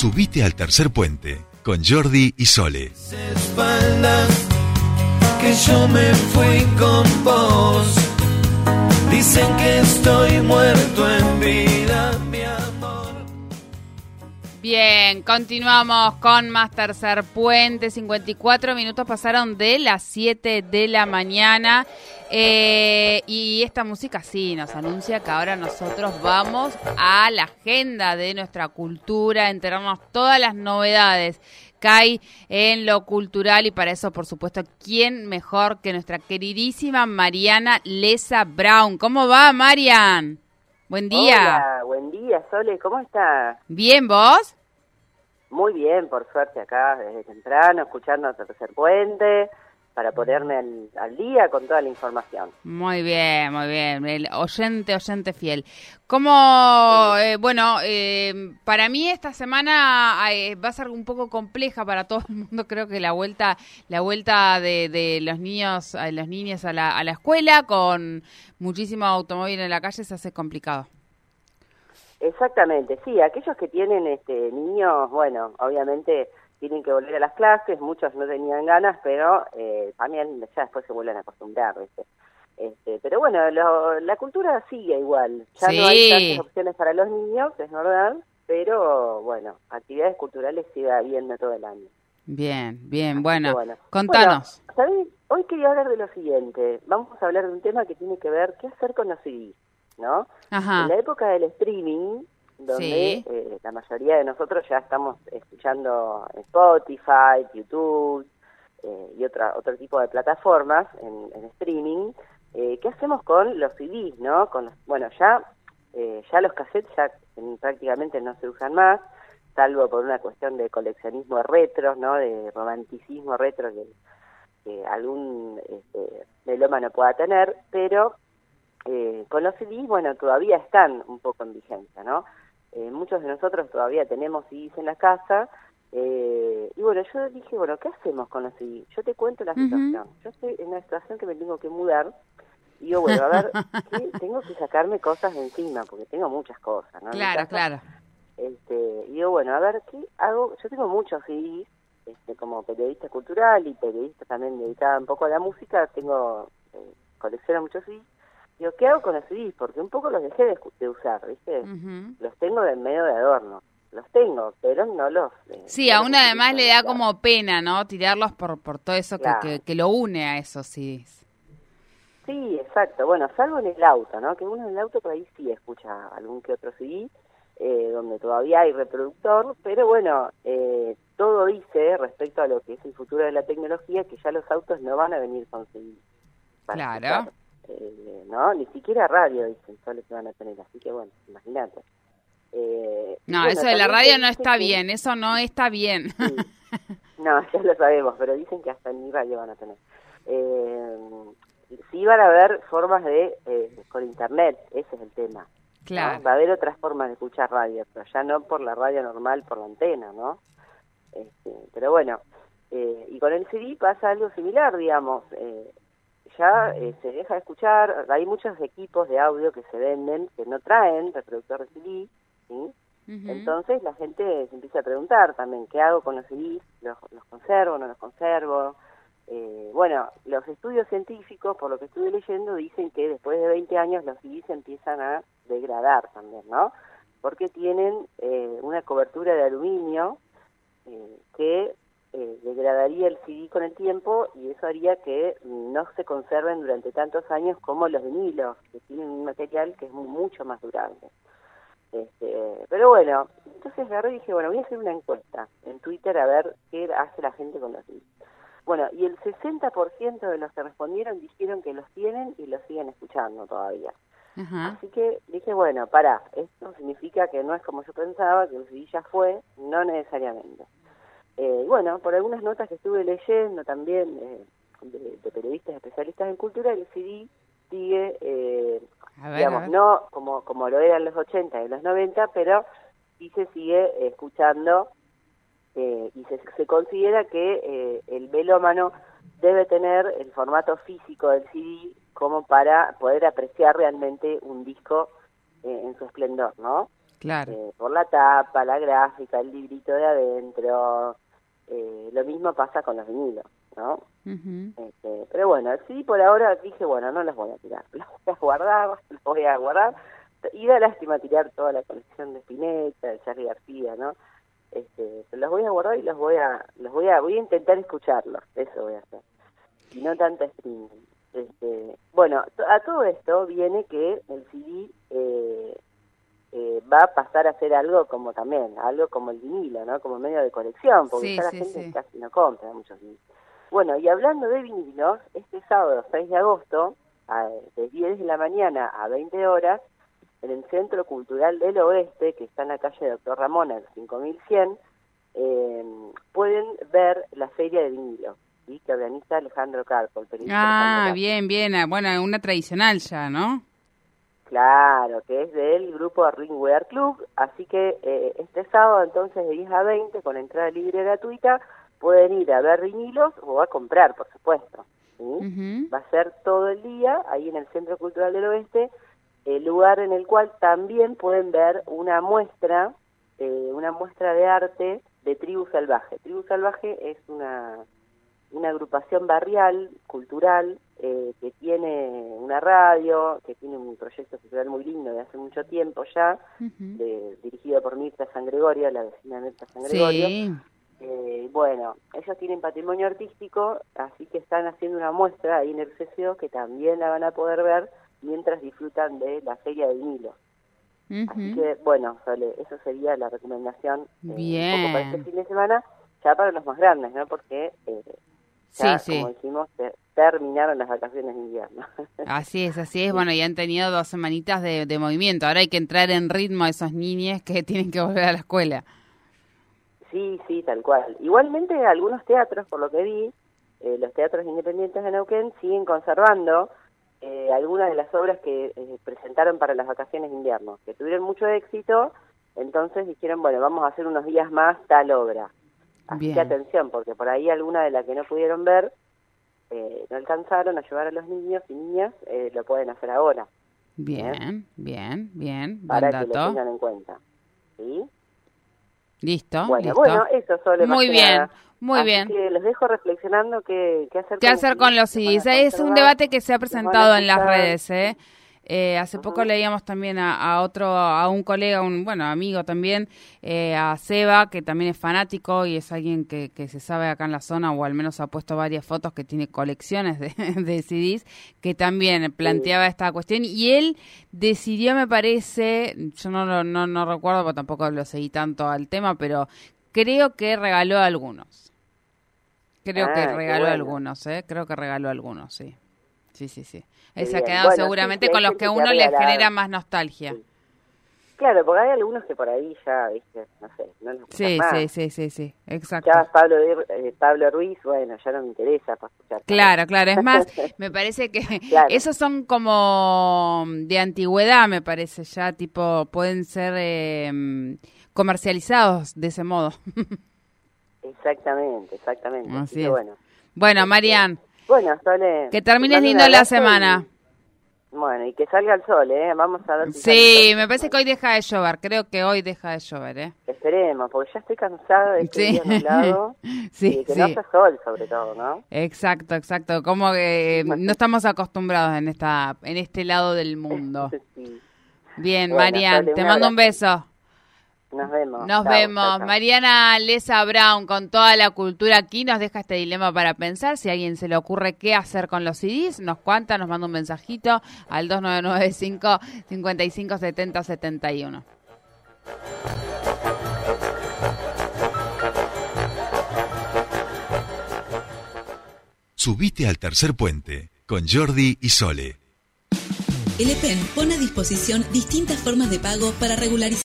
Subite al tercer puente con Jordi y Sole. que yo me fui con vos. Dicen que estoy muerto en vida. Bien, continuamos con más tercer puente. 54 minutos pasaron de las 7 de la mañana. Eh, y esta música sí nos anuncia que ahora nosotros vamos a la agenda de nuestra cultura, enterarnos todas las novedades que hay en lo cultural y para eso, por supuesto, ¿quién mejor que nuestra queridísima Mariana Lesa Brown? ¿Cómo va, Marian? Buen día. Hola, buen día, Sole, ¿cómo estás? Bien, ¿vos? Muy bien, por suerte acá desde temprano, escuchando tercer puente para ponerme al, día con toda la información. Muy bien, muy bien, el oyente, oyente fiel. Como, eh, bueno, eh, para mí esta semana eh, va a ser un poco compleja para todo el mundo, creo que la vuelta, la vuelta de, los niños, a los niños a la, a la escuela con muchísimo automóvil en la calle se hace complicado. Exactamente, sí, aquellos que tienen este niños, bueno, obviamente tienen que volver a las clases, muchos no tenían ganas, pero eh, también ya después se vuelven a acostumbrar, ¿viste? Este, pero bueno, la cultura sigue igual. Ya no hay tantas opciones para los niños, es verdad, pero bueno, actividades culturales sigue habiendo todo el año. Bien, bien, bueno, contanos. Hoy quería hablar de lo siguiente. Vamos a hablar de un tema que tiene que ver qué hacer con los CDs, ¿no? En la época del streaming, donde eh, la mayoría de nosotros ya estamos escuchando Spotify, YouTube eh, y otra, otro tipo de plataformas en, streaming. Eh, ¿Qué hacemos con los CDs, no? Con bueno, ya ya los cassettes ya prácticamente no se usan más, salvo por una cuestión de coleccionismo retro, ¿no? De romanticismo retro que, algún este, melómano pueda tener, pero con los CDs, bueno, todavía están un poco en vigencia, ¿no? Eh, muchos de nosotros todavía tenemos CDs en la casa. Eh, y bueno, yo dije, bueno, ¿qué hacemos con los CDs? Yo te cuento la situación. Yo estoy en una situación que me tengo que mudar. Y yo, bueno, a ver, tengo que sacarme cosas de encima, porque tengo muchas cosas, ¿no? Claro, claro. Este, y yo, bueno, a ver, ¿qué hago? Yo tengo muchos CDs, este, como periodista cultural y periodista también dedicada un poco a la música, tengo, eh, colecciono muchos CDs Digo, ¿qué hago con los CDs? Porque un poco los dejé de, usar, ¿viste? Los tengo en medio de adorno. Los tengo, pero no los... Eh, sí, a uno además le da como pena, ¿no? Tirarlos por, por todo eso que, que, lo une a esos CDs. Sí, exacto. Bueno, salvo en el auto, ¿no? Que uno en el auto por ahí sí escucha algún que otro CD, eh, donde todavía hay reproductor, pero bueno, eh, todo dice respecto a lo que es el futuro de la tecnología que ya los autos no van a venir con CD. Claro. Eh, ¿no? Ni siquiera radio dicen, solo que van a tener, así que bueno, imagínate. Eh, no, eso de la radio no está bien, eso no está bien. No, ya lo sabemos, pero dicen que hasta ni radio van a tener. Eh, sí van a haber formas de, eh, con internet, ese es el tema. Claro. Va a haber otras formas de escuchar radio, pero ya no por la radio normal, por la antena, ¿no? Este, pero bueno, eh, y con el CD pasa algo similar, digamos. Eh, ya eh, se deja de escuchar, hay muchos equipos de audio que se venden que no traen reproductor de CD, ¿sí? Entonces la gente se empieza a preguntar también, ¿qué hago con los CDs? ¿Los, los conservo, no los conservo? Eh, bueno, los estudios científicos, por lo que estuve leyendo, dicen que después de 20 años los CDs empiezan a degradar también, ¿no? Porque tienen eh, una cobertura de aluminio que eh, degradaría el CD con el tiempo y eso haría que no se conserven durante tantos años como los vinilos, que tienen un material que es mucho más durable. Este, pero bueno, entonces agarré y dije, bueno, voy a hacer una encuesta en Twitter a ver qué hace la gente con los CDs. Bueno, y el 60% de los que respondieron dijeron que los tienen y los siguen escuchando todavía. Así que dije, bueno, para, esto significa que no es como yo pensaba, que el CD ya fue, no necesariamente. Eh, bueno, por algunas notas que estuve leyendo también eh, de, periodistas especialistas en cultura, el CD sigue, eh, digamos, no como, como lo eran los 80 y los 90, pero sí se sigue escuchando eh, y se, se considera que eh, el melómano debe tener el formato físico del CD como para poder apreciar realmente un disco en su esplendor, ¿no? Claro. Eh, por la tapa, la gráfica, el librito de adentro. Eh, lo mismo pasa con los vinilos, ¿no? Este, pero bueno, sí, por ahora dije, bueno, no los voy a tirar, los voy a guardar, los voy a guardar. Y da lástima tirar toda la colección de Spinetta, de Charlie García, ¿no? Este, pero los voy a guardar y los voy a, los voy a, voy a intentar escucharlos, eso voy a hacer. Y no tanto streaming. Este, bueno, a todo esto viene que el CD eh, eh, va a pasar a ser algo como también, algo como el vinilo, ¿no? Como medio de colección, porque Sí, ya la sí, gente sí. casi no compra muchos vinilos. Bueno, y hablando de vinilos, este sábado 6 de agosto, a- de 10 de la mañana a 20 horas, en el Centro Cultural del Oeste, que está en la calle Doctor Ramón, al 5100, eh, pueden ver la Feria de Vinilo, ¿sí? que organiza Alejandro Carpo, el periodista Ah, Alejandro Carpo. bien, bien. ah, Bueno, una tradicional ya, ¿no? Claro, que es del grupo Ringwear Club, así que eh, este sábado entonces de 10 a 20 con entrada libre gratuita pueden ir a ver vinilos o a comprar, por supuesto. Va a ser todo el día ahí en el Centro Cultural del Oeste, el lugar en el cual también pueden ver una muestra, eh, una muestra de arte de Tribu Salvaje. Tribu Salvaje es una, una agrupación barrial, cultural, eh, que tiene una radio, que tiene un proyecto cultural muy lindo de hace mucho tiempo ya, de- dirigido por Mirta San Gregorio, la vecina de Mirta San Gregorio. Sí. Eh, bueno, ellos tienen patrimonio artístico, así que están haciendo una muestra ahí en el CCO que también la van a poder ver mientras disfrutan de la Feria del Nilo. Así que, bueno, Sole, eso sería la recomendación eh, un Bien. poco para este fin de semana, ya para los más grandes, ¿no? Porque eh, ya, Sí, sí. como dijimos, te- terminaron las vacaciones de invierno. Así es, así es. Bueno, ya han tenido dos semanitas de, de movimiento. Ahora hay que entrar en ritmo a esos niños que tienen que volver a la escuela. Sí, sí, tal cual. Igualmente algunos teatros, por lo que vi, eh, los teatros independientes de Neuquén siguen conservando eh, algunas de las obras que eh, presentaron para las vacaciones de invierno, que tuvieron mucho éxito, entonces dijeron, bueno, vamos a hacer unos días más tal obra. Así Bien. que atención, porque por ahí alguna de las que no pudieron ver, eh, no alcanzaron a llevar a los niños y niñas, eh, lo pueden hacer ahora, Bien, bien, bien. Buen para que lo dato. tengan en cuenta. ¿Sí? Listo, Bueno, listo. bueno, eso solo. Muy bien, nada. muy Así bien. que los dejo reflexionando qué, qué hacer ¿Qué con hacer los con los a Es un debate que se ha presentado en las redes, ¿eh? Eh, hace poco leíamos también a, a otro, a un colega, un bueno amigo también, eh, a Seba, que también es fanático y es alguien que, que se sabe acá en la zona, o al menos ha puesto varias fotos que tiene colecciones de, de CDs, que también planteaba esta cuestión. Y él decidió, me parece, yo no, lo- no, no recuerdo, porque tampoco lo seguí tanto al tema, pero creo que regaló algunos. Creo Ah, que qué regaló bueno. algunos, ¿eh? Creo que regaló algunos, sí. Sí, sí, sí. Qué Ese ha quedado Bueno, seguramente sí, con los que a uno le genera más nostalgia. Sí. Claro, porque hay algunos que por ahí ya, viste, no sé, no gusta Sí, más. sí, sí, sí, sí, exacto. Ya Pablo, eh, Pablo Ruiz, bueno, ya no me interesa para escuchar. Claro, claro. Es más, me parece que Claro. esos son como de antigüedad, me parece, ya tipo, pueden ser eh, comercializados de ese modo. Exactamente, exactamente. Así Así que es. bueno. Bueno, Marian, Bueno, Sole. que te termines lindo la semana. y- bueno, y que salga el sol, ¿eh? Vamos a ver si Sí, me parece que hoy deja de llover, creo que hoy deja de llover, ¿eh? Esperemos, porque ya estoy cansada de este Sí. nublado Sí, y que no sí. hace sol, sobre todo, ¿no? Exacto, exacto. Como que eh, no estamos acostumbrados en esta, en este lado del mundo. Sí. Bien, Bueno, Marian, te mando un beso. Nos vemos. Nos Chao, vemos. chao, chao. Mariana Lesa Brown, con toda la cultura aquí, nos deja este dilema para pensar. Si a alguien se le ocurre qué hacer con los CDs, nos cuenta, nos manda un mensajito al 2995 55 70 71. Subite al tercer puente con Jordi y Sole. El EPEN pone a disposición distintas formas de pago para regularizar